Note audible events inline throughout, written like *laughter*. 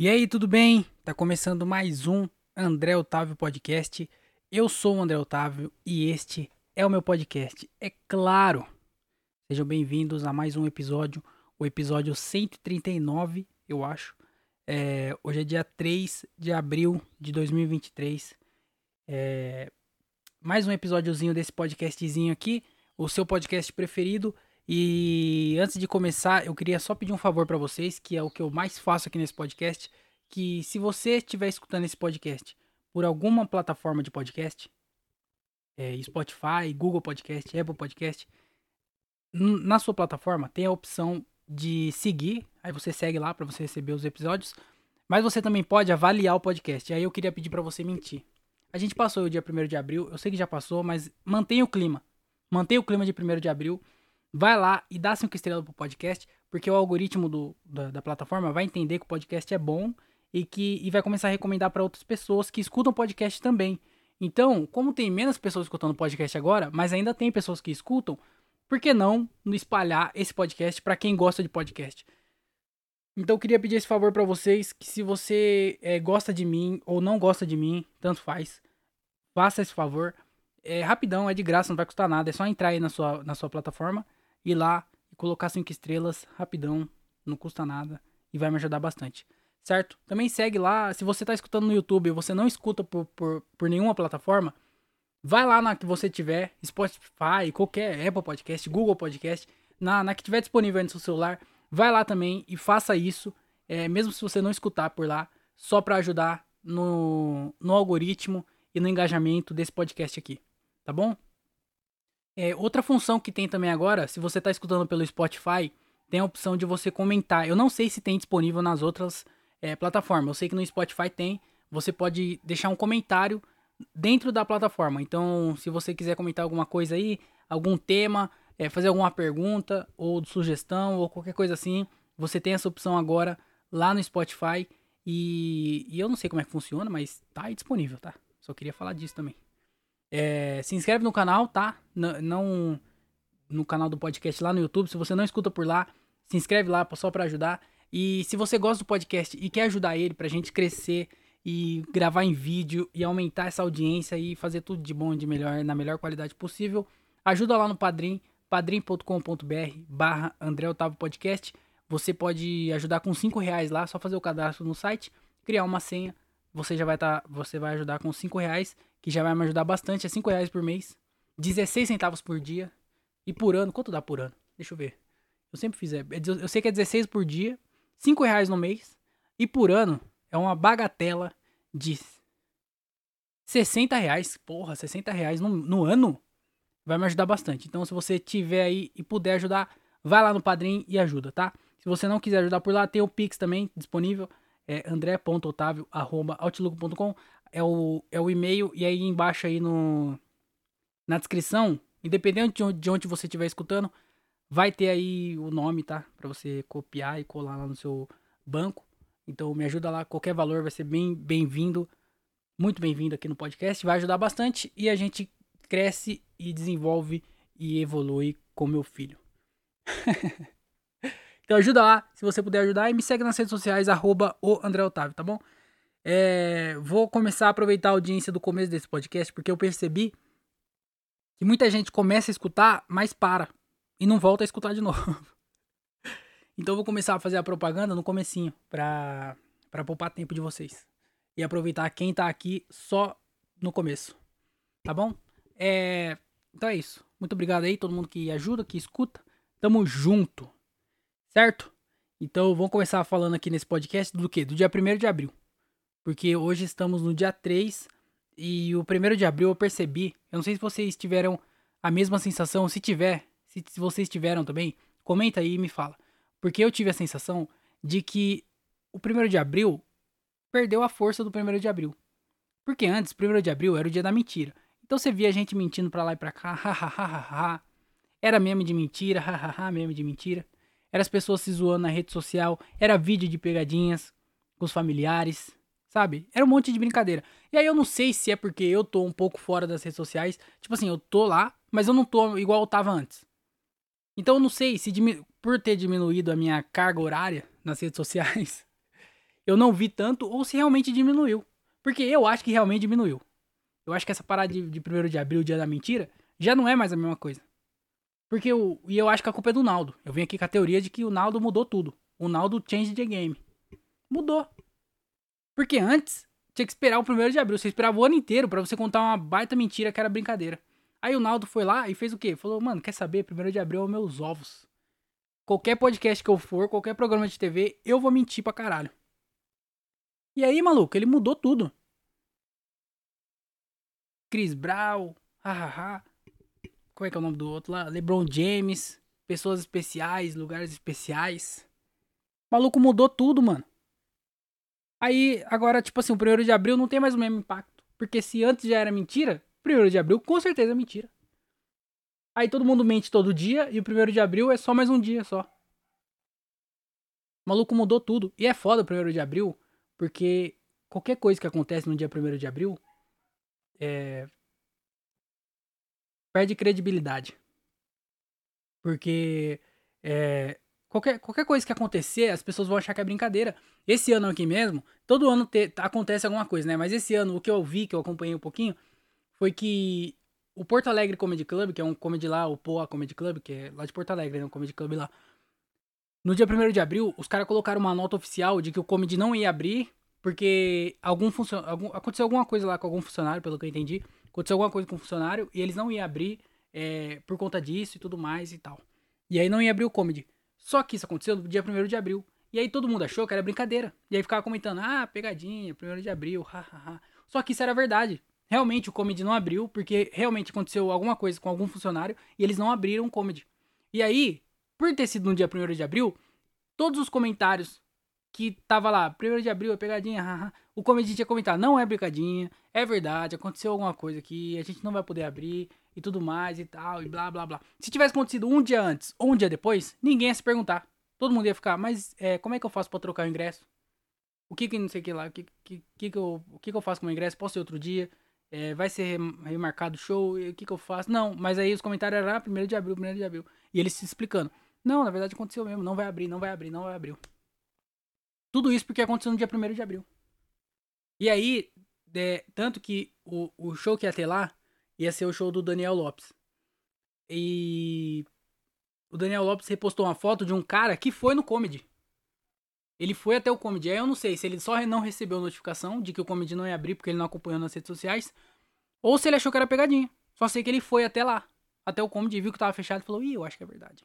E aí, tudo bem? Tá começando mais um André Otávio Podcast. Eu sou o André Otávio e este é o meu podcast. É claro! Sejam bem-vindos a mais um episódio, o episódio 139, eu acho. É, hoje é dia 3 de abril de 2023. É, mais um episódiozinho desse podcastzinho aqui, o seu podcast preferido. E antes de começar, eu queria só pedir um favor para vocês, que é o que eu mais faço aqui nesse podcast, que se você estiver escutando esse podcast por alguma plataforma de podcast, é, Spotify, Google Podcast, Apple Podcast, na sua plataforma tem a opção de seguir, aí você segue lá para você receber os episódios, mas você também pode avaliar o podcast. Aí eu queria pedir para você mentir. A gente passou o dia 1 de abril, eu sei que já passou, mas mantenha o clima. Mantenha o clima de 1 de abril vai lá e dá 5 estrelas pro podcast, porque o algoritmo do, da, da, plataforma vai entender que o podcast é bom e que e vai começar a recomendar para outras pessoas que escutam podcast também. Então, como tem menos pessoas escutando podcast agora, mas ainda tem pessoas que escutam, por que não espalhar esse podcast para quem gosta de podcast? Então eu queria pedir esse favor para vocês, que se você é, gosta de mim ou não gosta de mim, tanto faz, faça esse favor. É rapidão, é de graça, não vai custar nada, é só entrar aí na sua, na sua plataforma ir lá e colocar cinco estrelas rapidão, não custa nada e vai me ajudar bastante. Certo? Também segue lá, se você está escutando no YouTube e você não escuta por, por, por nenhuma plataforma, vai lá na que você tiver, Spotify, qualquer Apple Podcast, Google Podcast, na, na que tiver disponível no seu celular, vai lá também e faça isso, é, mesmo se você não escutar por lá, só para ajudar no, no algoritmo e no engajamento desse podcast aqui, tá bom? É, outra função que tem também agora, se você está escutando pelo Spotify, tem a opção de você comentar. Eu não sei se tem disponível nas outras é, plataformas. Eu sei que no Spotify tem. Você pode deixar um comentário dentro da plataforma. Então, se você quiser comentar alguma coisa aí, algum tema, é, fazer alguma pergunta ou sugestão ou qualquer coisa assim, você tem essa opção agora lá no Spotify. E, e eu não sei como é que funciona, mas tá aí disponível, tá? Só queria falar disso também. É, se inscreve no canal, tá? N não no canal do podcast lá no YouTube. Se você não escuta por lá, se inscreve lá só para ajudar. E se você gosta do podcast e quer ajudar ele pra gente crescer e gravar em vídeo e aumentar essa audiência e fazer tudo de bom e de melhor na melhor qualidade possível, ajuda lá no Padrim, padrim.com.br barra André Otávio Podcast. Você pode ajudar com 5 reais lá, só fazer o cadastro no site, criar uma senha, você já vai estar, tá, você vai ajudar com 5 reais que já vai me ajudar bastante, é 5 reais por mês, 16 centavos por dia, e por ano, quanto dá por ano? Deixa eu ver. Eu sempre fiz, é, é eu sei que é 16 por dia, 5 reais no mês, e por ano é uma bagatela de 60 reais. Porra, 60 reais no, no ano vai me ajudar bastante. Então, se você tiver aí e puder ajudar, vai lá no Padrim e ajuda, tá? Se você não quiser ajudar por lá, tem o Pix também disponível. É andré.otavio.outlook.com é o, é o e-mail, e aí embaixo aí no, na descrição, independente de onde, de onde você estiver escutando, vai ter aí o nome, tá? Pra você copiar e colar lá no seu banco. Então me ajuda lá, qualquer valor vai ser bem bem-vindo, muito bem-vindo aqui no podcast, vai ajudar bastante e a gente cresce e desenvolve e evolui com meu filho. *laughs* então ajuda lá, se você puder ajudar, e me segue nas redes sociais, arroba o André Otávio, tá bom? É, vou começar a aproveitar a audiência do começo desse podcast, porque eu percebi que muita gente começa a escutar, mas para. E não volta a escutar de *laughs* novo. então eu vou começar a fazer a propaganda no comecinho, pra, pra poupar tempo de vocês. E aproveitar quem tá aqui só no começo. Tá bom? É, então é isso. Muito obrigado aí, todo mundo que ajuda, que escuta. Tamo junto. Certo? Então vamos começar falando aqui nesse podcast do que? Do dia 1 de abril porque hoje estamos no dia 3 e o primeiro de abril eu percebi. Eu não sei se vocês tiveram a mesma sensação, se tiver, se, vocês tiveram também, comenta aí e me fala. Porque eu tive a sensação de que o primeiro de abril perdeu a força do primeiro de abril. Porque antes, primeiro de abril era o dia da mentira. Então você via gente mentindo pra lá e pra cá, hahaha. era meme de mentira, hahaha, meme de mentira. Era as pessoas se zoando na rede social, era vídeo de pegadinhas com os familiares, Sabe? Era um monte de brincadeira. E aí eu não sei se é porque eu tô um pouco fora das redes sociais. Tipo assim, eu tô lá, mas eu não tô igual eu tava antes. Então eu não sei se por ter diminuído a minha carga horária nas redes sociais, *laughs* eu não vi tanto ou se realmente diminuiu. Porque eu acho que realmente diminuiu. Eu acho que essa parada de, de 1 de abril, dia da mentira, já não é mais a mesma coisa. Porque eu, e eu acho que a culpa é do Naldo. Eu venho aqui com a teoria de que o Naldo mudou tudo. O Naldo change the game. Mudou. Porque antes, tinha que esperar o 1 de abril. Você esperava o ano inteiro para você contar uma baita mentira que era brincadeira. Aí o Naldo foi lá e fez o quê? Falou, mano, quer saber? 1 de abril é meus ovos. Qualquer podcast que eu for, qualquer programa de TV, eu vou mentir pra caralho. E aí, maluco, ele mudou tudo. Chris Brown, hahaha. Como é que é o nome do outro lá? LeBron James, pessoas especiais, lugares especiais. O maluco mudou tudo, mano. Aí, agora, tipo assim, o 1 de abril não tem mais o mesmo impacto. Porque se antes já era mentira, 1 de abril com certeza é mentira. Aí todo mundo mente todo dia e o 1 de abril é só mais um dia só. O maluco mudou tudo. E é foda o 1 de abril, porque qualquer coisa que acontece no dia 1 de abril é, perde credibilidade. Porque é, qualquer, qualquer coisa que acontecer, as pessoas vão achar que é brincadeira. Esse ano aqui mesmo, todo ano te, acontece alguma coisa, né? Mas esse ano, o que eu vi, que eu acompanhei um pouquinho, foi que o Porto Alegre Comedy Club, que é um comedy lá, o Poa Comedy Club, que é lá de Porto Alegre, né? Um comedy club lá. No dia 1 de abril, os caras colocaram uma nota oficial de que o comedy não ia abrir porque algum funcion... algum... aconteceu alguma coisa lá com algum funcionário, pelo que eu entendi. Aconteceu alguma coisa com o funcionário e eles não iam abrir é, por conta disso e tudo mais e tal. E aí não ia abrir o comedy. Só que isso aconteceu no dia 1 de abril. E aí todo mundo achou que era brincadeira. E aí ficava comentando, ah, pegadinha, 1 de abril, hahaha. Só que isso era verdade. Realmente o comedy não abriu, porque realmente aconteceu alguma coisa com algum funcionário e eles não abriram o comedy. E aí, por ter sido no dia 1 de abril, todos os comentários que tava lá, 1 de abril é pegadinha, haha, o comediante tinha comentado, não é brincadinha, é verdade, aconteceu alguma coisa aqui, a gente não vai poder abrir e tudo mais e tal, e blá blá blá. Se tivesse acontecido um dia antes ou um dia depois, ninguém ia se perguntar. Todo mundo ia ficar, mas é, como é que eu faço pra trocar o ingresso? O que que não sei o que lá, o que, que, que, que, eu, o que, que eu faço com o ingresso? Posso ir outro dia? É, vai ser remarcado o show? o que que eu faço? Não, mas aí os comentários eram, ah, 1 de abril, 1 de abril. E eles se explicando. Não, na verdade aconteceu mesmo, não vai abrir, não vai abrir, não vai abrir. Tudo isso porque aconteceu no dia 1 de abril. E aí, é, tanto que o, o show que ia ter lá ia ser o show do Daniel Lopes. E o Daniel Lopes repostou uma foto de um cara que foi no comedy. Ele foi até o comedy. Aí eu não sei se ele só não recebeu notificação de que o comedy não ia abrir porque ele não acompanhou nas redes sociais. Ou se ele achou que era pegadinha. Só sei que ele foi até lá. Até o comedy, viu que tava fechado e falou: Ih, eu acho que é verdade.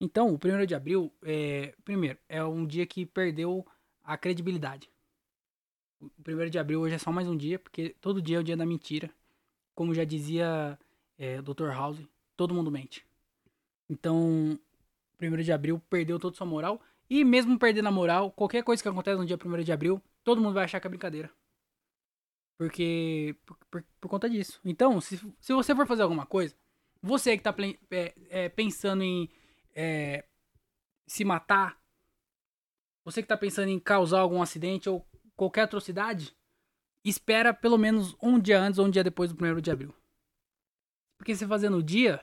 Então, o 1 de abril, é, primeiro, é um dia que perdeu a credibilidade. O 1 de abril hoje é só mais um dia, porque todo dia é o dia da mentira. Como já dizia é, Dr. House, todo mundo mente. Então, 1 de abril perdeu toda sua moral. E mesmo perdendo a moral, qualquer coisa que acontece no dia 1 de abril, todo mundo vai achar que é brincadeira. Porque. Por, por, por conta disso. Então, se, se você for fazer alguma coisa, você que tá é, é, pensando em é, se matar, você que está pensando em causar algum acidente ou qualquer atrocidade, espera pelo menos um dia antes ou um dia depois do 1 de abril. Porque se fazer no dia,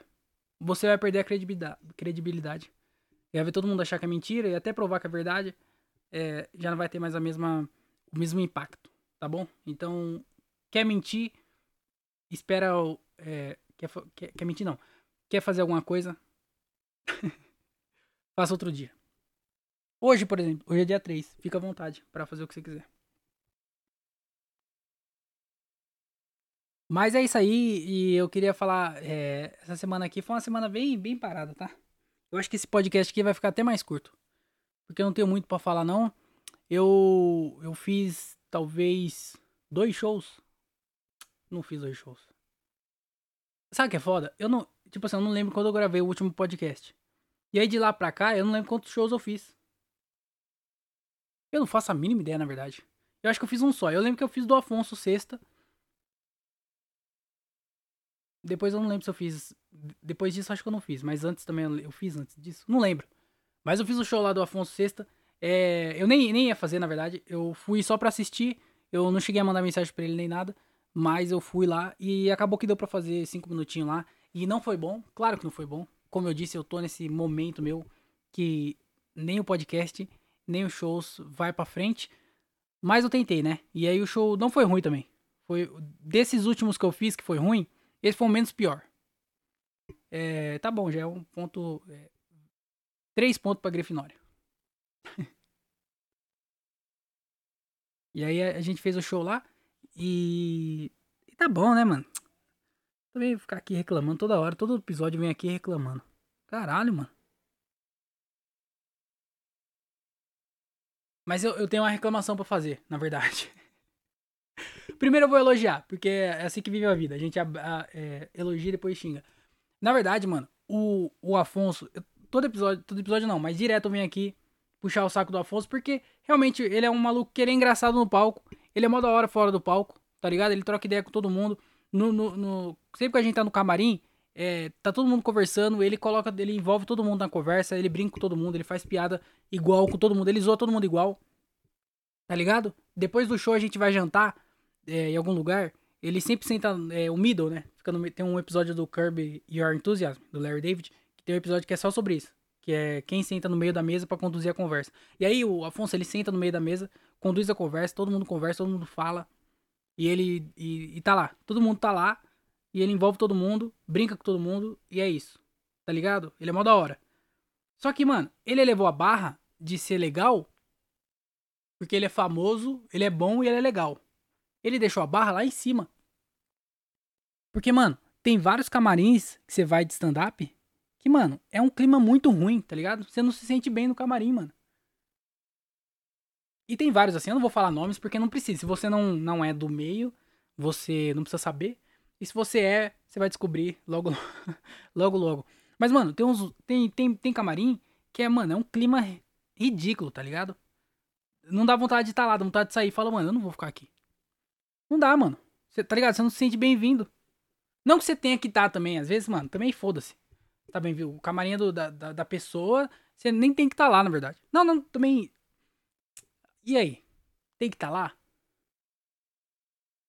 você vai perder a credibilidade. credibilidade. E vai ver todo mundo achar que é mentira e até provar que é verdade, é, já não vai ter mais a mesma, o mesmo impacto, tá bom? Então, quer mentir, espera. É, quer, quer, quer mentir, não. Quer fazer alguma coisa? *laughs* Faça outro dia. Hoje, por exemplo, hoje é dia 3. Fica à vontade para fazer o que você quiser. Mas é isso aí, e eu queria falar, é, essa semana aqui foi uma semana bem, bem parada, tá? Eu acho que esse podcast aqui vai ficar até mais curto. Porque eu não tenho muito para falar, não. Eu, eu fiz, talvez, dois shows. Não fiz dois shows. Sabe o que é foda? Eu não, tipo assim, eu não lembro quando eu gravei o último podcast. E aí de lá pra cá, eu não lembro quantos shows eu fiz. Eu não faço a mínima ideia, na verdade. Eu acho que eu fiz um só. Eu lembro que eu fiz do Afonso sexta. Depois eu não lembro se eu fiz. Depois disso acho que eu não fiz. Mas antes também eu fiz antes disso. Não lembro. Mas eu fiz o show lá do Afonso sexta. É... Eu nem, nem ia fazer, na verdade. Eu fui só pra assistir. Eu não cheguei a mandar mensagem pra ele nem nada. Mas eu fui lá e acabou que deu pra fazer cinco minutinhos lá. E não foi bom. Claro que não foi bom como eu disse, eu tô nesse momento meu que nem o podcast, nem os shows vai pra frente. Mas eu tentei, né? E aí o show não foi ruim também. Foi desses últimos que eu fiz que foi ruim, esse foi o menos pior. É, tá bom, já é um ponto. É, três pontos pra Grifinória. *laughs* e aí a, a, gente fez o show lá e. E tá bom, né, mano? Também ficar aqui reclamando toda hora, todo episódio vem aqui reclamando. Caralho, mano. Mas eu, eu tenho uma reclamação para fazer, na verdade. *laughs* Primeiro eu vou elogiar, porque é assim que vive a vida. A gente a, a, é, elogia e depois xinga. Na verdade, mano, o, o Afonso, eu, todo episódio, todo episódio não, mas direto eu venho aqui puxar o saco do Afonso, porque realmente ele é um maluco que ele é engraçado no palco. Ele é mó da hora fora do palco, tá ligado? Ele troca ideia com todo mundo. No, no, no, sempre que a gente tá no camarim, é, tá todo mundo conversando, ele coloca, ele envolve todo mundo na conversa, ele brinca com todo mundo, ele faz piada igual com todo mundo, ele zoa todo mundo igual. Tá ligado? Depois do show a gente vai jantar é, em algum lugar. Ele sempre senta é, o middle, né? Fica no, tem um episódio do Kirby Your Enthusiasm, do Larry David, que tem um episódio que é só sobre isso. Que é quem senta no meio da mesa para conduzir a conversa. E aí o Afonso, ele senta no meio da mesa, conduz a conversa, todo mundo conversa, todo mundo fala. E ele. E, e tá lá. Todo mundo tá lá. E ele envolve todo mundo, brinca com todo mundo, e é isso. Tá ligado? Ele é mó da hora. Só que, mano, ele elevou a barra de ser legal porque ele é famoso, ele é bom e ele é legal. Ele deixou a barra lá em cima. Porque, mano, tem vários camarins que você vai de stand-up que, mano, é um clima muito ruim, tá ligado? Você não se sente bem no camarim, mano. E tem vários assim, eu não vou falar nomes porque não precisa. Se você não, não é do meio, você não precisa saber. E se você é, você vai descobrir logo, *laughs* logo, logo. Mas, mano, tem uns. Tem, tem, tem camarim que é, mano, é um clima ridículo, tá ligado? Não dá vontade de estar tá lá, dá vontade de sair. Fala, mano, eu não vou ficar aqui. Não dá, mano. Tá ligado? Você não se sente bem-vindo. Não que você tenha que estar tá também, às vezes, mano, também foda-se. Tá bem, viu? O camarim do, da, da, da, pessoa, você nem tem que estar tá lá, na verdade. Não, não, também. E aí? Tem que estar tá lá?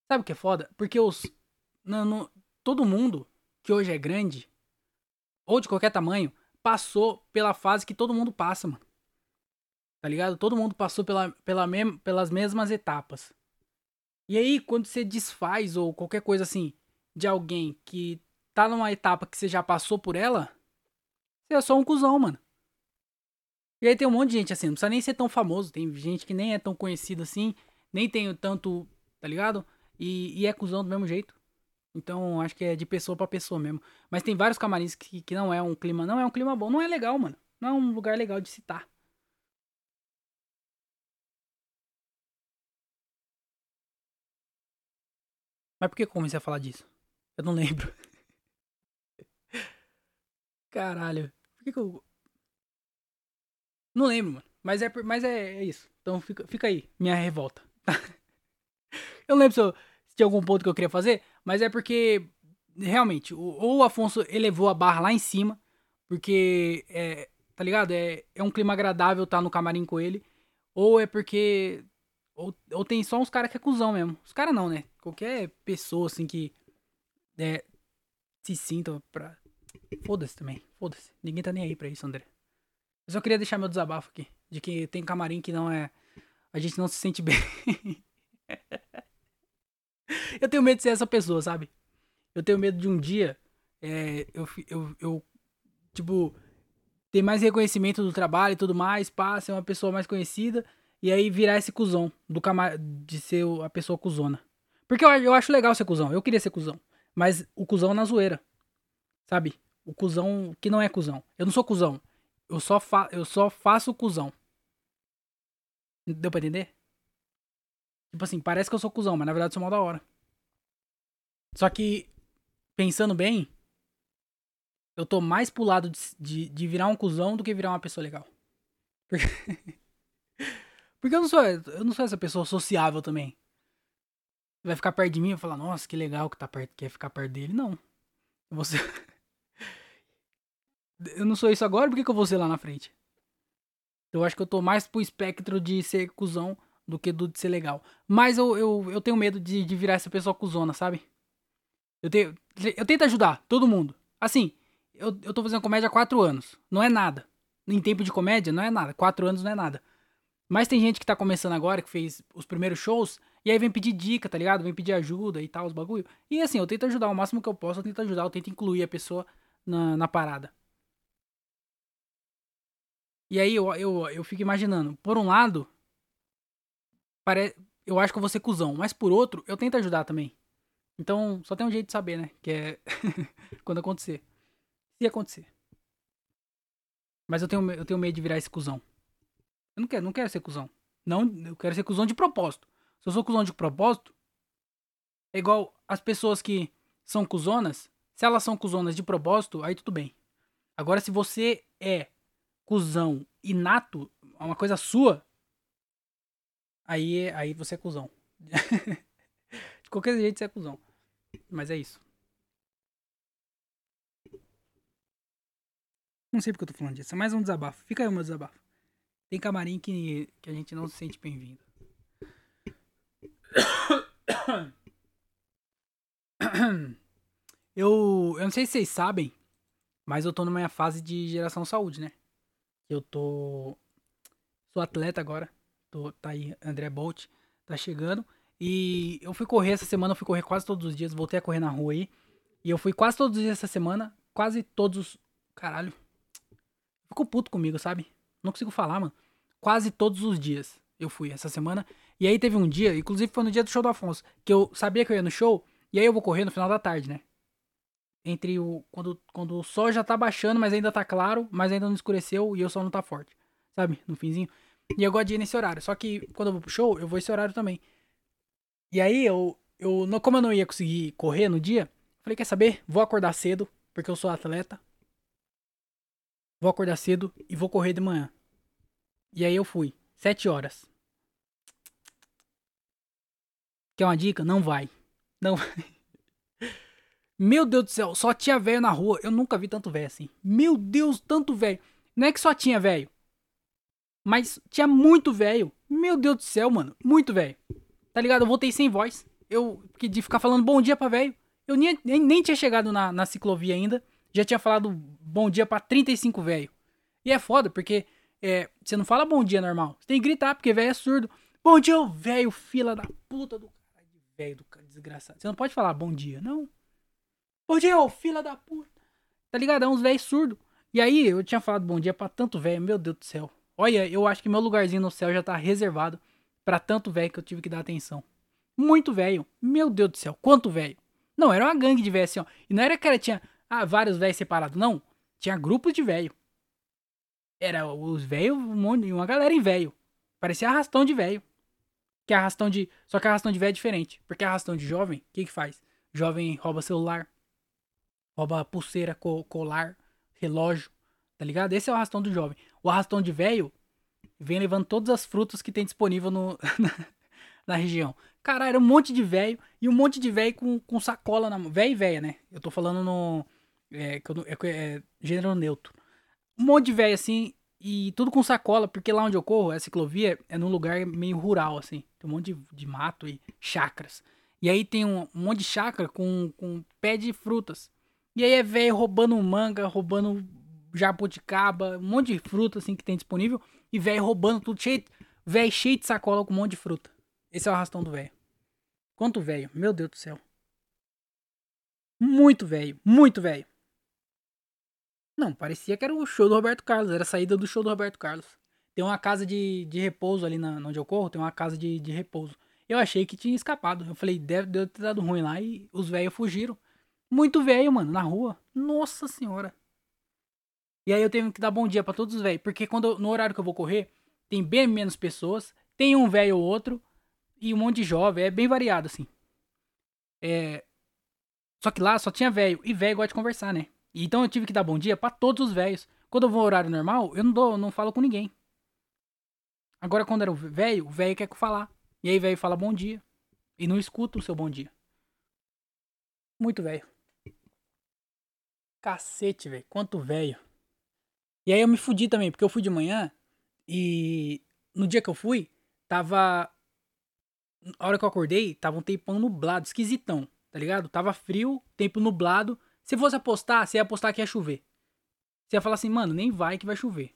Sabe o que é foda? Porque os. No, no, todo mundo que hoje é grande, ou de qualquer tamanho, passou pela fase que todo mundo passa, mano. Tá ligado? Todo mundo passou pela, pela mem pelas mesmas etapas. E aí, quando você desfaz ou qualquer coisa assim de alguém que tá numa etapa que você já passou por ela, você é só um cuzão, mano. E aí tem um monte de gente assim, não precisa nem ser tão famoso. Tem gente que nem é tão conhecido assim, nem tem tanto, tá ligado? E, e é cuzão do mesmo jeito. Então acho que é de pessoa para pessoa mesmo. Mas tem vários camarins que, que não é um clima, não é um clima bom, não é legal, mano. Não é um lugar legal de citar. Mas por que eu comecei a falar disso? Eu não lembro. *laughs* Caralho. Por que, que eu. Não lembro, mano. Mas é, mas é, é isso. Então fica, fica aí, minha revolta. *laughs* eu não lembro se, eu, se tinha algum ponto que eu queria fazer, mas é porque, realmente, ou o Afonso elevou a barra lá em cima, porque, é, tá ligado? É, é um clima agradável estar tá no camarim com ele, ou é porque ou, ou tem só uns caras que é cuzão mesmo. Os caras não, né? Qualquer pessoa assim que é, se sinta pra. Foda-se também. Foda-se. Ninguém tá nem aí pra isso, André. Eu só queria deixar meu desabafo aqui. De que tem camarim que não é. A gente não se sente bem. *laughs* eu tenho medo de ser essa pessoa, sabe? Eu tenho medo de um dia. É, eu, eu, eu. Tipo. Ter mais reconhecimento do trabalho e tudo mais. Pá, ser uma pessoa mais conhecida. E aí virar esse cuzão do camar... de ser a pessoa cuzona. Porque eu, eu acho legal ser cuzão. Eu queria ser cuzão. Mas o cuzão na zoeira. Sabe? O cuzão que não é cuzão. Eu não sou cuzão. Eu só, fa... eu só faço cuzão. Deu pra entender? Tipo assim, parece que eu sou cuzão, mas na verdade eu sou mal da hora. Só que, pensando bem, eu tô mais pro lado de, de, de virar um cuzão do que virar uma pessoa legal. Porque. *laughs* Porque eu não sou, eu não sou essa pessoa sociável também. Vai ficar perto de mim e falar, nossa, que legal que tá perto, quer ficar perto dele. Não. Você. *laughs* eu não sou isso agora, por que, que eu vou ser lá na frente? Eu acho que eu tô mais pro espectro de ser cuzão do que do de ser legal. Mas eu, eu, eu tenho medo de, de virar essa pessoa cuzona, sabe? Eu, tenho, eu tento ajudar todo mundo. Assim, eu, eu tô fazendo comédia há quatro anos. Não é nada. em tempo de comédia, não é nada. Quatro anos não é nada. Mas tem gente que tá começando agora, que fez os primeiros shows, e aí vem pedir dica, tá ligado? Vem pedir ajuda e tal, os bagulho. E assim, eu tento ajudar o máximo que eu posso, eu tento ajudar, eu tento incluir a pessoa na, na parada. E aí eu, eu, eu fico imaginando, por um lado, pare... eu acho que eu vou ser cuzão, mas por outro, eu tento ajudar também. Então, só tem um jeito de saber, né? Que é *laughs* quando acontecer. Se acontecer. Mas eu tenho, eu tenho medo de virar esse cuzão. Eu não quero, não quero ser cuzão. Não, eu quero ser cuzão de propósito. Se eu sou cuzão de propósito, é igual as pessoas que são cuzonas. Se elas são cuzonas de propósito, aí tudo bem. Agora, se você é cuzão inato, uma coisa sua, aí, aí você é cuzão. *laughs* de qualquer jeito você é cuzão. Mas é isso. Não sei porque eu tô falando disso. É mais um desabafo. Fica aí o meu desabafo. Tem camarim que, que a gente não se sente bem-vindo. *coughs* Eu, eu não sei se vocês sabem, mas eu tô numa fase de geração saúde, né? Eu tô. Sou atleta agora. Tô, tá aí, André Bolt, tá chegando. E eu fui correr essa semana, eu fui correr quase todos os dias, voltei a correr na rua aí. E eu fui quase todos os dias essa semana, quase todos. Caralho. Ficou puto comigo, sabe? Não consigo falar, mano. Quase todos os dias eu fui essa semana. E aí teve um dia, inclusive foi no dia do show do Afonso, que eu sabia que eu ia no show, e aí eu vou correr no final da tarde, né? Entre o. Quando, quando o sol já tá baixando, mas ainda tá claro, mas ainda não escureceu e o sol não tá forte. Sabe? No finzinho. E eu gosto de ir nesse horário. Só que quando eu vou pro show, eu vou esse horário também. E aí eu. eu como eu não ia conseguir correr no dia, falei, quer saber? Vou acordar cedo, porque eu sou atleta. Vou acordar cedo e vou correr de manhã. E aí eu fui. Sete horas. Quer uma dica? Não vai. Não vai. *laughs* Meu Deus do céu, só tinha velho na rua. Eu nunca vi tanto velho assim. Meu Deus, tanto velho. Não é que só tinha velho. Mas tinha muito velho. Meu Deus do céu, mano. Muito velho. Tá ligado? Eu voltei sem voz. Eu de ficar falando bom dia pra velho. Eu nem, nem, nem, tinha chegado na, na ciclovia ainda. Já tinha falado bom dia pra 35 velho. E é foda, porque é, você não fala bom dia normal. Você tem que gritar, porque velho é surdo. Bom dia, velho, fila da puta do cara de velho, do cara desgraçado. Você não pode falar bom dia, não. Bom dia, fila da puta. Tá ligado? É uns velhos surdos. E aí, eu tinha falado bom dia pra tanto velho, meu Deus do céu. Olha, eu acho que meu lugarzinho no céu já tá reservado para tanto velho que eu tive que dar atenção. Muito velho. Meu Deus do céu, quanto velho. Não, era uma gangue de velho assim, ó. E não era que era, tinha ah, vários velhos separados, não. Tinha grupos de velho. Era os velhos, um monte, uma galera em velho. Parecia arrastão de velho. Que arrastão de. Só que arrastão de velho é diferente. Porque arrastão de jovem, o que que faz? Jovem rouba celular, rouba pulseira, colar, relógio, tá ligado? Esse é o arrastão do jovem. O arrastão de velho vem levando todas as frutas que tem disponível no, *laughs* na região. Cara, era um monte de velho e um monte de velho com, com sacola na mão. Velho e velha, né? Eu tô falando no. É, é, é, gênero neutro. Um monte de velho assim e tudo com sacola, porque lá onde eu corro, a ciclovia é num lugar meio rural, assim. Tem um monte de, de mato e chacras. E aí tem um, um monte de chácara com, com pé de frutas. E aí é velho roubando manga, roubando jabuticaba, um monte de fruta assim que tem disponível. E velho roubando tudo cheio. Velho cheio de sacola com um monte de fruta. Esse é o arrastão do velho. Quanto velho? Meu Deus do céu. Muito velho, muito velho. Não, parecia que era o show do Roberto Carlos, era a saída do show do Roberto Carlos. Tem uma casa de, de repouso ali na, onde eu corro, tem uma casa de, de repouso. Eu achei que tinha escapado. Eu falei, deve, deve ter dado ruim lá e os velhos fugiram. Muito velho, mano, na rua. Nossa senhora. E aí eu tenho que dar bom dia para todos os velhos. Porque quando no horário que eu vou correr, tem bem menos pessoas. Tem um velho ou outro. E um monte de jovem. É bem variado, assim. É. Só que lá só tinha velho. E velho gosta de conversar, né? Então eu tive que dar bom dia para todos os velhos. Quando eu vou no horário normal, eu não dou, não falo com ninguém. Agora quando era o velho, o velho quer falar. E aí velho fala bom dia. E não escuta o seu bom dia. Muito velho. Cacete, velho. Quanto velho. E aí eu me fudi também, porque eu fui de manhã e no dia que eu fui, tava. A hora que eu acordei, tava um tempão nublado, esquisitão, tá ligado? Tava frio, tempo nublado. Se fosse apostar, você ia apostar que ia chover. Você ia falar assim, mano, nem vai que vai chover.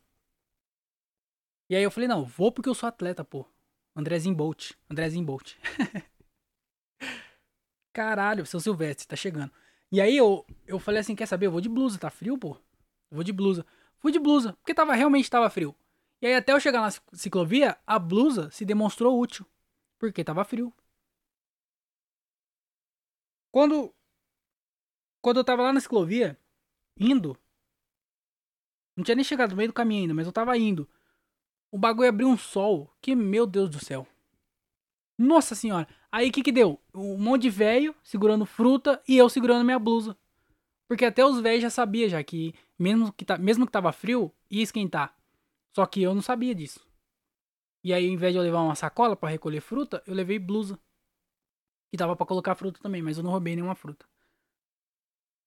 E aí eu falei, não, vou porque eu sou atleta, pô. Andrezinho Bolt. Andrezinho Bolt. *laughs* Caralho, seu Silvestre, tá chegando. E aí eu, eu falei assim, quer saber? Eu vou de blusa, tá frio, pô? Eu vou de blusa. Fui de blusa, porque tava realmente tava frio. E aí até eu chegar na ciclovia, a blusa se demonstrou útil. Porque tava frio. Quando quando eu tava lá na ciclovia, indo, não tinha nem chegado no meio do caminho ainda, mas eu tava indo. O bagulho abriu um sol, que meu Deus do céu. Nossa senhora. Aí o que que deu? Um monte de velho segurando fruta e eu segurando minha blusa. Porque até os velhos já sabia já que mesmo que, tá, mesmo que tava frio, ia esquentar. Só que eu não sabia disso. E aí, ao invés de eu levar uma sacola para recolher fruta, eu levei blusa. Que tava para colocar fruta também, mas eu não roubei nenhuma fruta.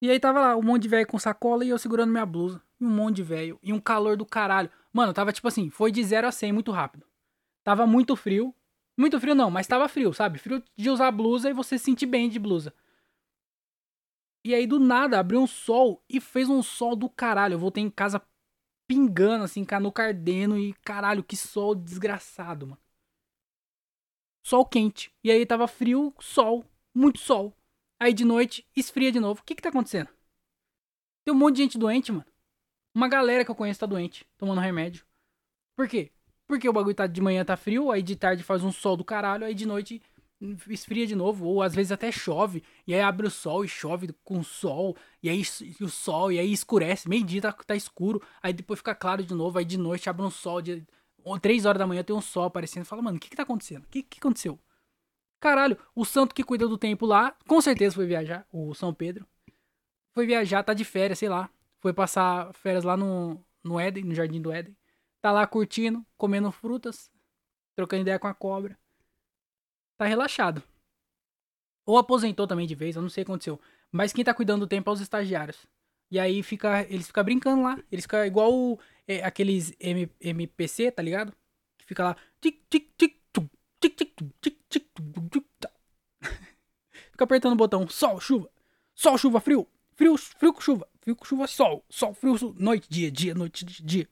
E aí tava lá, um monte de velho com sacola e eu segurando minha blusa. E um monte de velho. E um calor do caralho. Mano, tava tipo assim, foi de 0 a 100 muito rápido. Tava muito frio. Muito frio não, mas tava frio, sabe? Frio de usar blusa e você se sentir bem de blusa. E aí do nada abriu um sol e fez um sol do caralho. Eu voltei em casa pingando, assim, canuco ardendo e caralho, que sol desgraçado, mano. Sol quente. E aí tava frio, sol, muito sol. Aí de noite esfria de novo. O que que tá acontecendo? Tem um monte de gente doente, mano. Uma galera que eu conheço tá doente, tomando remédio. Por quê? Porque o bagulho tá de manhã tá frio, aí de tarde faz um sol do caralho, aí de noite esfria de novo, ou às vezes até chove, e aí abre o sol e chove com sol, e aí o sol, e aí escurece, meio-dia tá, tá, escuro, aí depois fica claro de novo, aí de noite abre um sol, de 3 horas da manhã tem um sol aparecendo, fala, mano, o que que tá acontecendo? O que que aconteceu? Caralho, o santo que cuida do tempo lá, com certeza foi viajar, o São Pedro. Foi viajar, tá de férias, sei lá. Foi passar férias lá no, no Éden, no Jardim do Éden. Tá lá curtindo, comendo frutas, trocando ideia com a cobra. Tá relaxado. Ou aposentou também de vez, eu não sei o que aconteceu. Mas quem tá cuidando do tempo é os estagiários. E aí fica, eles ficam brincando lá. Eles ficam igual o, é, aqueles M, MPC, tá ligado? Que fica lá. Tic, tic, tic, tic, tic, tic, tic, Fica apertando o botão. Sol, chuva. Sol, chuva, frio. Frio, frio com chuva. Frio com chuva, sol. Sol, frio, noite, dia, dia, noite, dia.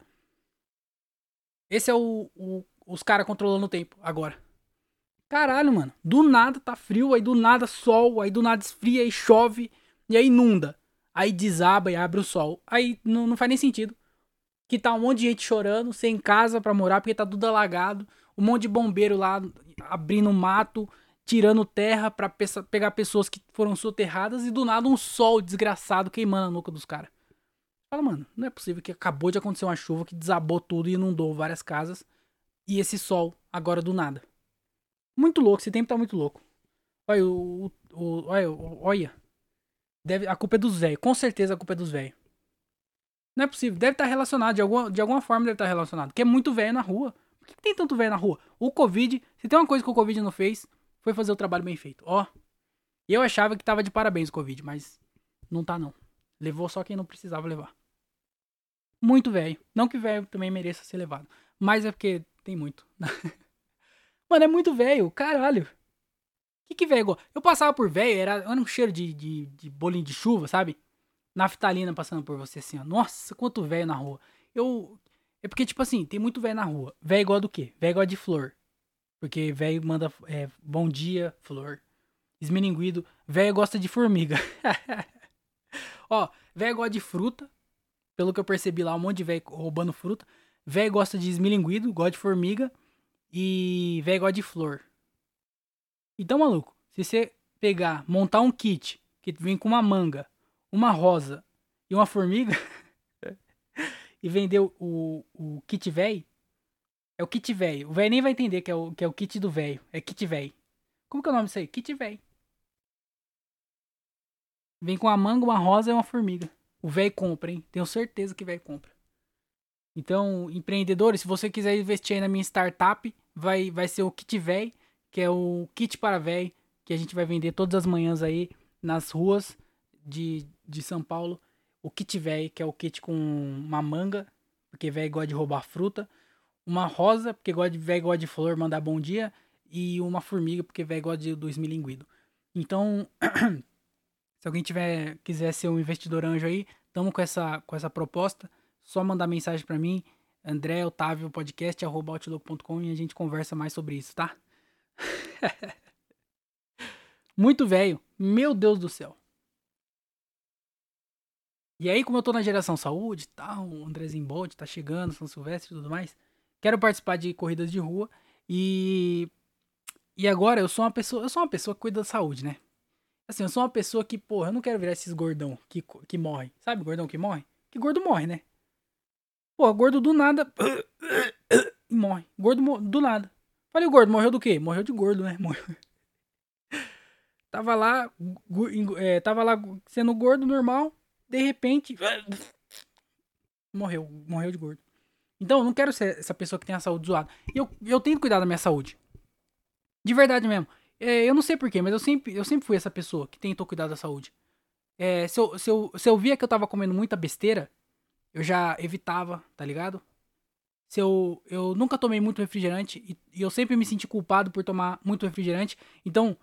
Esse é o, o os caras controlando o tempo agora. Caralho, mano. Do nada tá frio, aí do nada sol, aí do nada esfria e chove, e aí inunda. Aí desaba e abre o sol. Aí não, não faz nem sentido. Que tá um monte de gente chorando, sem casa para morar, porque tá tudo alagado. Um monte de bombeiro lá abrindo mato, tirando terra para pegar pessoas que foram soterradas e do nada um sol desgraçado queimando a nuca dos caras. Fala, mano, não é possível que acabou de acontecer uma chuva que desabou tudo e inundou várias casas. E esse sol agora do nada. Muito louco, esse tempo tá muito louco. Olha, o. o olha, olha. Deve, a culpa é dos velhos. Com certeza a culpa é dos velhos. Não é possível. Deve estar tá relacionado. De alguma, de alguma forma deve estar tá relacionado. Porque é muito velho na rua. Que, que tem tanto velho na rua? O Covid. Se tem uma coisa que o Covid não fez, foi fazer o trabalho bem feito. Ó. Eu achava que tava de parabéns o Covid, mas não tá não. Levou só quem não precisava levar. Muito velho. Não que velho também mereça ser levado. Mas é porque tem muito. *laughs* Mano, é muito velho, caralho. Que que velho? Eu passava por velho, era, era um cheiro de, de, de bolinho de chuva, sabe? Naftalina passando por você assim, ó. Nossa, quanto velho na rua. Eu. É porque, tipo assim, tem muito velho na rua. Velho igual do quê? Velho igual de flor. Porque velho manda é, bom dia, flor. Esmeninguido. Velho gosta de formiga. *laughs* ó, velho gosta de fruta. Pelo que eu percebi lá, um monte de velho roubando fruta. Velho gosta de esmilinguido, gosta de formiga e velho gosta de flor. Então, maluco, se você pegar, montar um kit que vem com uma manga, uma rosa e uma formiga *laughs* e vender o, o, o kit velho, é o kit velho. O velho nem vai entender que é o, que é o kit do velho. É kit velho. Como que é o nome disso aí? Kit velho. Vem com uma manga, uma rosa e uma formiga. O velho compra, hein? Tenho certeza que velho compra. Então, empreendedores, se você quiser investir aí na minha startup, vai, vai ser o kit véi, que é o kit para véi, que a gente vai vender todas as manhãs aí nas ruas de, de São Paulo. O kit véi, que é o kit com uma manga, porque véi gosta de roubar fruta. Uma rosa, porque véi gosta de flor, mandar bom dia. E uma formiga, porque véi gosta de, do esmilinguido. Então, *clears throat* se alguém tiver quiser ser um investidor anjo aí, tamo com essa, com essa proposta. Só mandar mensagem para mim André Otávio Podcast, outlook.com e a gente conversa mais sobre isso, tá? *laughs* Muito velho. Meu Deus do céu. E aí, como eu tô na geração saúde tal, o Andrezinho Bolt tá chegando, São Silvestre e tudo mais, quero participar de corridas de rua e. E agora eu sou uma pessoa. Eu sou uma pessoa que cuida da saúde, né? Assim, eu sou uma pessoa que, porra, eu não quero virar esses gordão que, que morre. Sabe, gordão que morre? Que gordo morre, né? Pô, gordo do nada. *coughs* morre. Gordo do nada. Falei, o gordo morreu do quê? Morreu de gordo, né? *laughs* Morreu. Tava lá, é, tava lá sendo gordo normal, de repente. Morreu, morreu de gordo. Então, eu não quero ser essa pessoa que tem a saúde zoada. E eu, eu tenho que cuidar da minha saúde. De verdade mesmo. É, eu não sei porquê, mas eu sempre, eu sempre fui essa pessoa que tentou cuidar da saúde. É, se, eu, se, eu, se eu via que eu tava comendo muita besteira, eu já evitava, tá ligado? Se eu, eu nunca tomei muito refrigerante e, e eu sempre me senti culpado por tomar muito refrigerante. Então,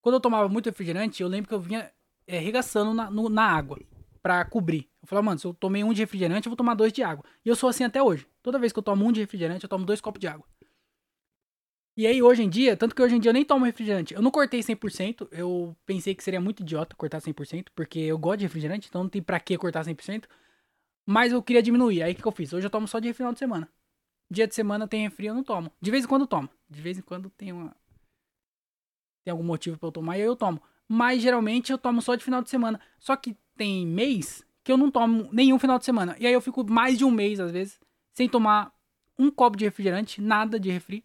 quando eu tomava muito refrigerante, eu lembro que eu vinha é, regaçando na, no, na água pra cobrir. Eu falava, mano, se eu tomei um de refrigerante, eu vou tomar dois de água. E eu sou assim até hoje. Toda vez que eu tomo um de refrigerante, eu tomo dois copos de água. E aí, hoje em dia, tanto que hoje em dia eu nem tomo refrigerante. Eu não cortei 100%, eu pensei que seria muito idiota cortar 100%, porque eu gosto de refrigerante, então não tem pra que cortar 100%. Mas eu queria diminuir. Aí o que, que eu fiz? Hoje eu tomo só de final de semana. Dia de semana tem refri, eu não tomo. De vez em quando eu tomo. De vez em quando tem uma. Tem algum motivo pra eu tomar e aí eu tomo. Mas geralmente eu tomo só de final de semana. Só que tem mês que eu não tomo nenhum final de semana. E aí eu fico mais de um mês, às vezes, sem tomar um copo de refrigerante, nada de refri.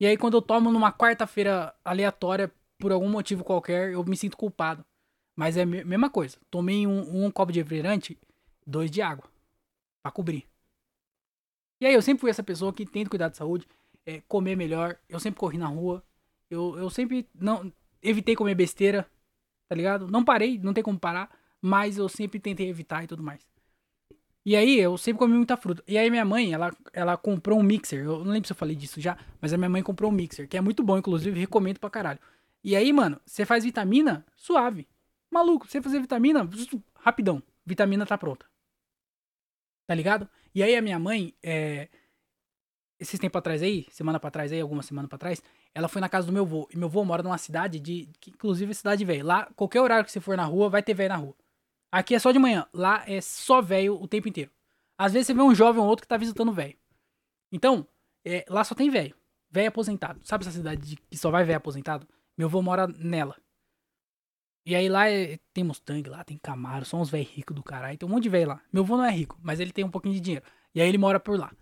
E aí quando eu tomo numa quarta-feira aleatória, por algum motivo qualquer, eu me sinto culpado. Mas é a mesma coisa. Tomei um, um copo de refrigerante, dois de água. para cobrir. E aí eu sempre fui essa pessoa que tenta cuidar de saúde, é, comer melhor. Eu sempre corri na rua. Eu, eu sempre não evitei comer besteira, tá ligado? Não parei, não tem como parar, mas eu sempre tentei evitar e tudo mais. E aí eu sempre comi muita fruta. E aí minha mãe, ela, ela comprou um mixer. Eu não lembro se eu falei disso já, mas a minha mãe comprou um mixer, que é muito bom, inclusive, recomendo pra caralho. E aí, mano, você faz vitamina suave. Maluco, você fazer vitamina, rapidão. Vitamina tá pronta. Tá ligado? E aí a minha mãe, é, esses tempos atrás aí, semana pra trás aí, alguma semana pra trás, ela foi na casa do meu avô. E meu avô mora numa cidade de. Que, inclusive é cidade velho. Lá, qualquer horário que você for na rua, vai ter velho na rua. Aqui é só de manhã. Lá é só velho o tempo inteiro. Às vezes você vê um jovem ou outro que tá visitando velho. Então, é, lá só tem velho. Velho aposentado. Sabe essa cidade de, que só vai velho aposentado? Meu avô mora nela. E aí lá é, tem Mustang, lá tem Camaro, são uns velhos ricos do caralho. Tem um monte de velho lá. Meu avô não é rico, mas ele tem um pouquinho de dinheiro. E aí ele mora por lá.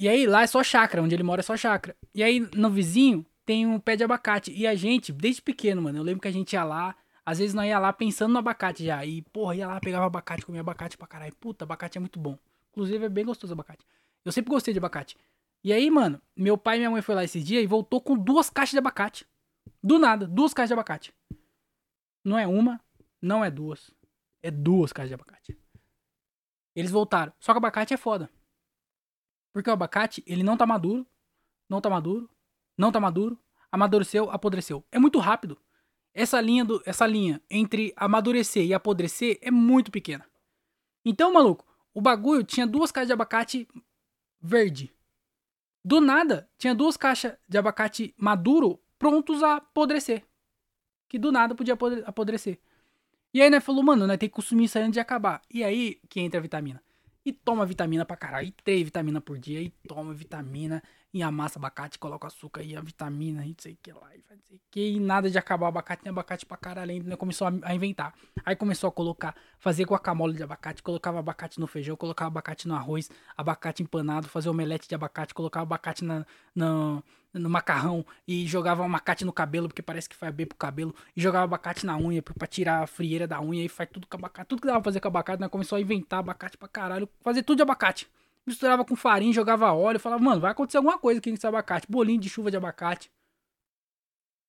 E aí lá é só chácara, onde ele mora é só chácara. E aí no vizinho tem um pé de abacate. E a gente, desde pequeno, mano, eu lembro que a gente ia lá, às vezes nós ia lá pensando no abacate já. E, porra, ia lá, pegava abacate, comia abacate pra caralho. Puta, abacate é muito bom. Inclusive é bem gostoso abacate. Eu sempre gostei de abacate. E aí, mano, meu pai e minha mãe foi lá esse dia e voltou com duas caixas de abacate. Do nada, duas caixas de abacate. Não é uma, não é duas. É duas caixas de abacate. Eles voltaram. Só que abacate é foda. Porque o abacate, ele não tá maduro, não tá maduro, não tá maduro, amadureceu, apodreceu. É muito rápido. Essa linha, do, essa linha entre amadurecer e apodrecer é muito pequena. Então, maluco, o bagulho tinha duas caixas de abacate verde. Do nada, tinha duas caixas de abacate maduro prontos a apodrecer que do nada podia apodrecer. E aí, né, falou, mano, né, tem que consumir isso antes de acabar. E aí que entra a vitamina. E toma vitamina pra caralho. E três vitaminas por dia. E toma vitamina. E amassa abacate, coloca açúcar e a vitamina. E não sei o que lá. E faz sei que. E nada de acabar o abacate. Tem abacate pra caralho ainda. Né? Começou a, a, inventar. Aí começou a colocar. Fazer guacamole de abacate. Colocava abacate no feijão. Colocava abacate no arroz. Abacate empanado. Fazer omelete de abacate. Colocava abacate na, na no macarrão e jogava abacate no cabelo, porque parece que faz bem pro cabelo, e jogava abacate na unha pra tirar a frieira da unha e faz tudo com abacate. Tudo que dava pra fazer com abacate, né? Começou a inventar abacate pra caralho, fazer tudo de abacate. Misturava com farinha, jogava óleo, falava, mano, vai acontecer alguma coisa aqui com esse abacate. Bolinho de chuva de abacate.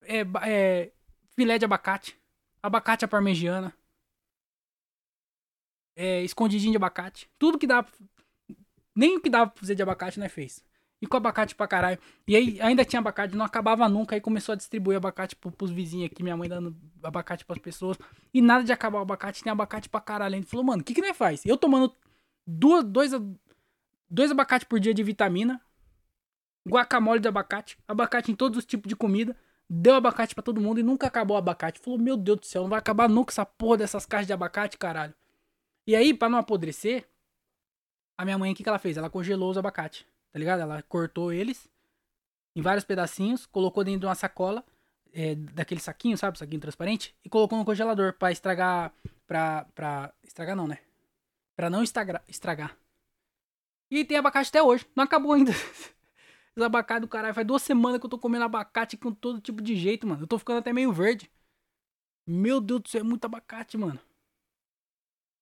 É, é, filé de abacate. Abacate à parmegiana. É, escondidinho de abacate. Tudo que dava. Nem o que dava pra fazer de abacate, né, fez. E com abacate pra caralho. E aí ainda tinha abacate, não acabava nunca. Aí começou a distribuir abacate pro, pros vizinhos aqui, minha mãe dando abacate pras pessoas. E nada de acabar o abacate, tem abacate pra caralho. Ele falou, mano, o que que nós faz? Eu tomando Duas, dois, dois abacate por dia de vitamina. Guacamole de abacate. Abacate em todos os tipos de comida. Deu abacate para todo mundo e nunca acabou o abacate. Falou, meu Deus do céu, não vai acabar nunca essa porra dessas caixas de abacate, caralho. E aí, para não apodrecer, a minha mãe, o que, que ela fez? Ela congelou os abacates, tá ligado? Ela cortou eles em vários pedacinhos, colocou dentro de uma sacola, é, daquele saquinho, sabe? Saquinho transparente, e colocou no congelador para estragar. Pra, pra. Estragar não, né? Pra não estragar, estragar. E tem abacate até hoje. Não acabou ainda. *laughs* Os abacate do caralho. Faz duas semanas que eu tô comendo abacate com todo tipo de jeito, mano. Eu tô ficando até meio verde. Meu Deus do céu, é muito abacate, mano.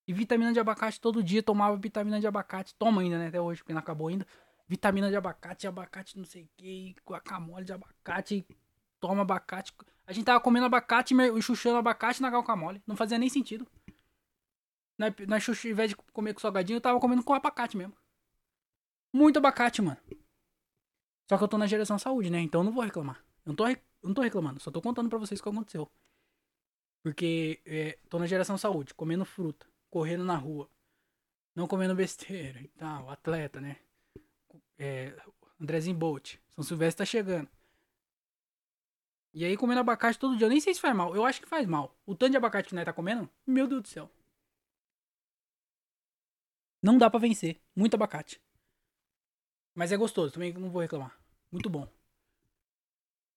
E vitamina de abacate todo dia. Tomava vitamina de abacate. Toma ainda, né? Até hoje, porque não acabou ainda. Vitamina de abacate, abacate não sei o que. Guacamole de abacate. Toma abacate. A gente tava comendo abacate e chuchando abacate na guacamole. Não fazia nem sentido. Na, na xuxa, ao invés de comer com salgadinho, eu tava comendo com abacate mesmo. Muito abacate, mano. Só que eu tô na geração saúde, né? Então eu não vou reclamar. Eu não tô, eu não tô reclamando, só tô contando pra vocês o que aconteceu. Porque é, tô na geração saúde, comendo fruta, correndo na rua, não comendo besteira e tal, atleta, né? É, Andrezinho Bolt, São Silvestre tá chegando. E aí comendo abacate todo dia. Eu nem sei se faz mal. Eu acho que faz mal. O tanto de abacate que nós tá comendo, meu Deus do céu. Não dá para vencer. Muito abacate. Mas é gostoso, também não vou reclamar. Muito bom.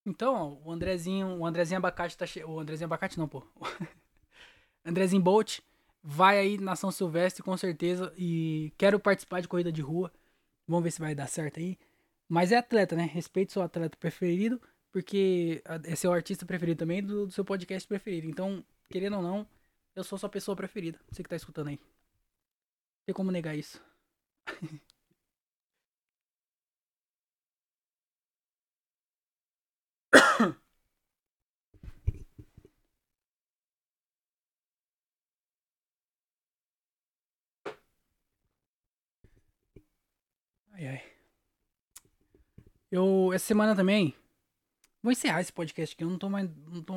Então, o Andrezinho, o Andrezinho Abacate tá che... O Andrezinho Abacate não, pô. *laughs* Andrezinho Bolt vai aí na São Silvestre com certeza e quero participar de corrida de rua. Vamos ver se vai dar certo aí. Mas é atleta, né? Respeito seu atleta preferido, porque é seu artista preferido também do, do seu podcast preferido. Então, querendo ou não, eu sou sua pessoa preferida. Você que tá escutando aí. Tem como negar isso. *laughs* Ai, ai. Eu, essa semana também. Vou encerrar esse podcast aqui. Eu não tô mais. Não tô.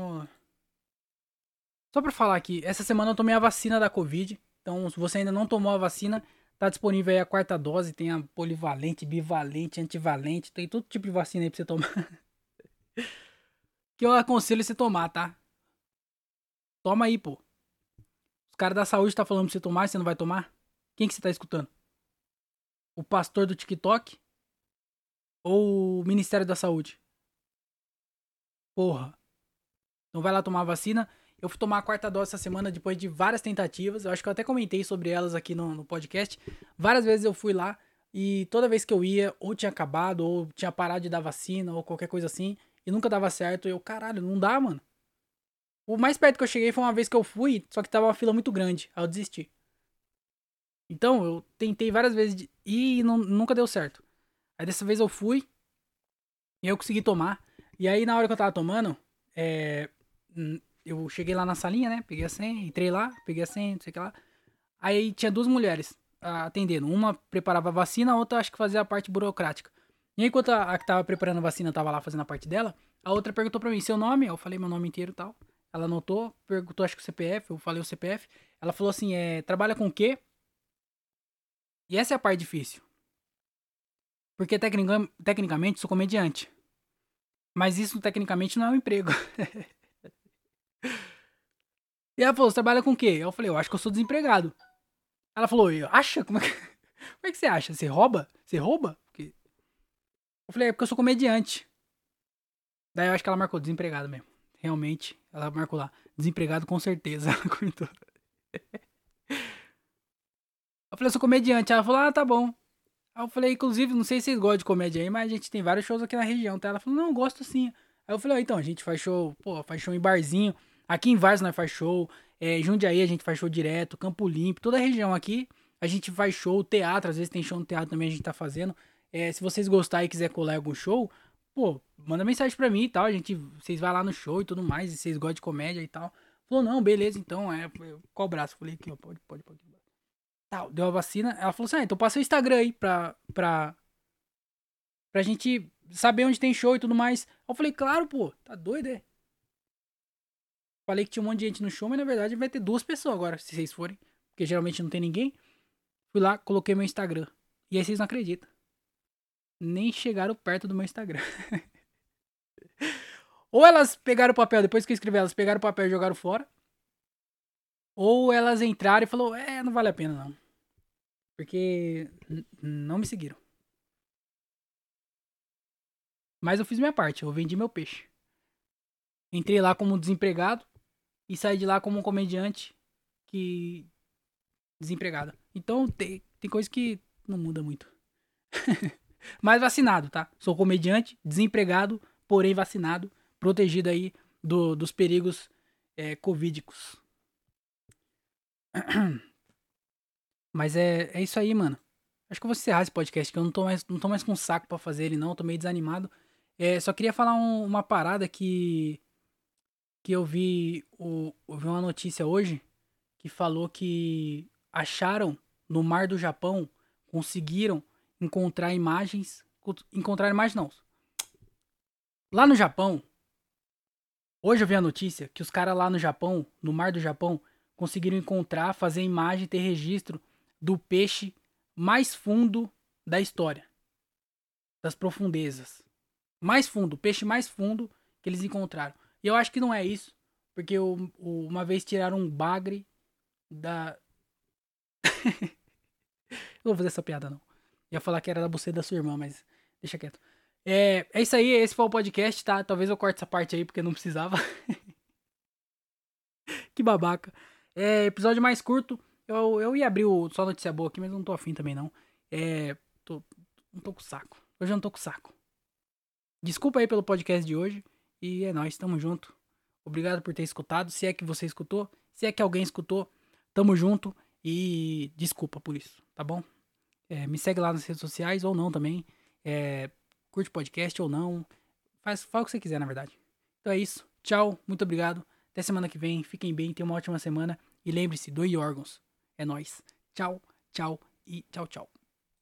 Só pra falar aqui. Essa semana eu tomei a vacina da Covid. Então, se você ainda não tomou a vacina, tá disponível aí a quarta dose. Tem a polivalente, bivalente, antivalente. Tem todo tipo de vacina aí pra você tomar. *laughs* que eu aconselho você tomar, tá? Toma aí, pô. Os caras da saúde tá falando pra você tomar você não vai tomar? Quem que você tá escutando? O pastor do TikTok? Ou o Ministério da Saúde? Porra. Então vai lá tomar a vacina. Eu fui tomar a quarta dose essa semana depois de várias tentativas. Eu acho que eu até comentei sobre elas aqui no, no podcast. Várias vezes eu fui lá e toda vez que eu ia, ou tinha acabado, ou tinha parado de dar vacina, ou qualquer coisa assim e nunca dava certo. Eu, caralho, não dá, mano. O mais perto que eu cheguei foi uma vez que eu fui, só que tava uma fila muito grande. Aí eu desisti. Então, eu tentei várias vezes de e não, nunca deu certo. Aí dessa vez eu fui e eu consegui tomar. E aí na hora que eu tava tomando, é, eu cheguei lá na salinha, né? Peguei a senha, entrei lá, peguei a senha, não sei o que lá. Aí tinha duas mulheres atendendo. Uma preparava a vacina, a outra acho que fazia a parte burocrática. E aí, enquanto a, a, que tava preparando a vacina tava lá fazendo a parte dela, a outra perguntou pra mim seu nome. Eu falei meu nome inteiro e tal. Ela anotou, perguntou acho que o CPF, eu falei o CPF. Ela falou assim: é, trabalha com o quê? E essa é a parte difícil. Porque tecnica, tecnicamente sou comediante. Mas isso tecnicamente não é um emprego. *laughs* e ela falou: você trabalha com o quê? Eu falei: eu acho que eu sou desempregado. Ela falou: acha? Como é que, *laughs* como é que você acha? Você rouba? Você rouba? Eu falei, é porque eu sou comediante. Daí eu acho que ela marcou desempregado mesmo. Realmente, ela marcou lá. Desempregado com certeza. *laughs* Ela comentou. Eu falei, eu sou comediante. Ela falou, ah, tá bom. Aí eu falei, inclusive, não sei se vocês gostam de comédia aí, mas a gente tem vários shows aqui na região, tá? Ela falou, não, gosto sim. Aí eu falei, ah, então, a gente faz show, pô, faz show em barzinho. Aqui em Vars nós faz show. É, Jundiaí a gente faz show direto. Campo Limpo, toda a região aqui a gente faz show. Teatro, às vezes tem show no teatro também a gente tá fazendo. É, se vocês gostarem e quiser colar algum show, pô, manda mensagem pra mim e tal. A gente, vocês vão lá no show e tudo mais, e vocês gostam de comédia e tal. Falou, não, beleza, então, é, qual braço? Falei aqui, ó, pode, pode, pode. Tal, deu a vacina. Ela falou assim, ah, então passa o Instagram aí pra, pra, pra gente saber onde tem show e tudo mais. Eu falei, claro, pô, tá doido, é? Falei que tinha um monte de gente no show, mas na verdade vai ter duas pessoas agora, se vocês forem. Porque geralmente não tem ninguém. Fui lá, coloquei meu Instagram. E aí vocês não acreditam. Nem chegaram perto do meu Instagram. *laughs* ou elas pegaram o papel, depois que eu escrevi, elas pegaram o papel e jogaram fora. Ou elas entraram e falou, é, não vale a pena não. Porque não me seguiram. Mas eu fiz minha parte, eu vendi meu peixe. Entrei lá como desempregado e saí de lá como um comediante que desempregado. Então tem, tem coisa que não muda muito. *laughs* Mas vacinado, tá? Sou comediante, desempregado, porém vacinado, protegido aí do, dos perigos é, covídicos. *clears throat* Mas é, é isso aí, mano. Acho que eu vou encerrar esse podcast, que eu não tô mais, não tô mais com saco para fazer ele, não. tô meio desanimado. É, só queria falar um, uma parada que. Que eu vi. O, eu vi uma notícia hoje que falou que acharam no mar do Japão, conseguiram encontrar imagens. Encontrar imagens não. Lá no Japão, hoje eu vi a notícia que os caras lá no Japão, no mar do Japão, conseguiram encontrar, fazer imagem, ter registro do peixe mais fundo da história. Das profundezas. Mais fundo, o peixe mais fundo que eles encontraram. E eu acho que não é isso, porque uma vez tiraram um bagre da. *laughs* não vou fazer essa piada, não. Ia falar que era da buceta da sua irmã, mas deixa quieto. É, é isso aí, esse foi o podcast, tá? Talvez eu corte essa parte aí, porque não precisava. *laughs* que babaca. É, episódio mais curto. Eu, eu ia abrir o só notícia boa aqui, mas não tô afim também, não. É. Tô, não tô com saco. Hoje eu não tô com saco. Desculpa aí pelo podcast de hoje. E é nóis, tamo junto. Obrigado por ter escutado. Se é que você escutou, se é que alguém escutou, tamo junto. E desculpa por isso, tá bom? É, me segue lá nas redes sociais ou não também. É, curte podcast ou não. Faz, faz o que você quiser, na verdade. Então é isso. Tchau, muito obrigado. Até semana que vem. Fiquem bem, tenham uma ótima semana. E lembre-se, doe órgãos. É nóis. Tchau, tchau e tchau, tchau.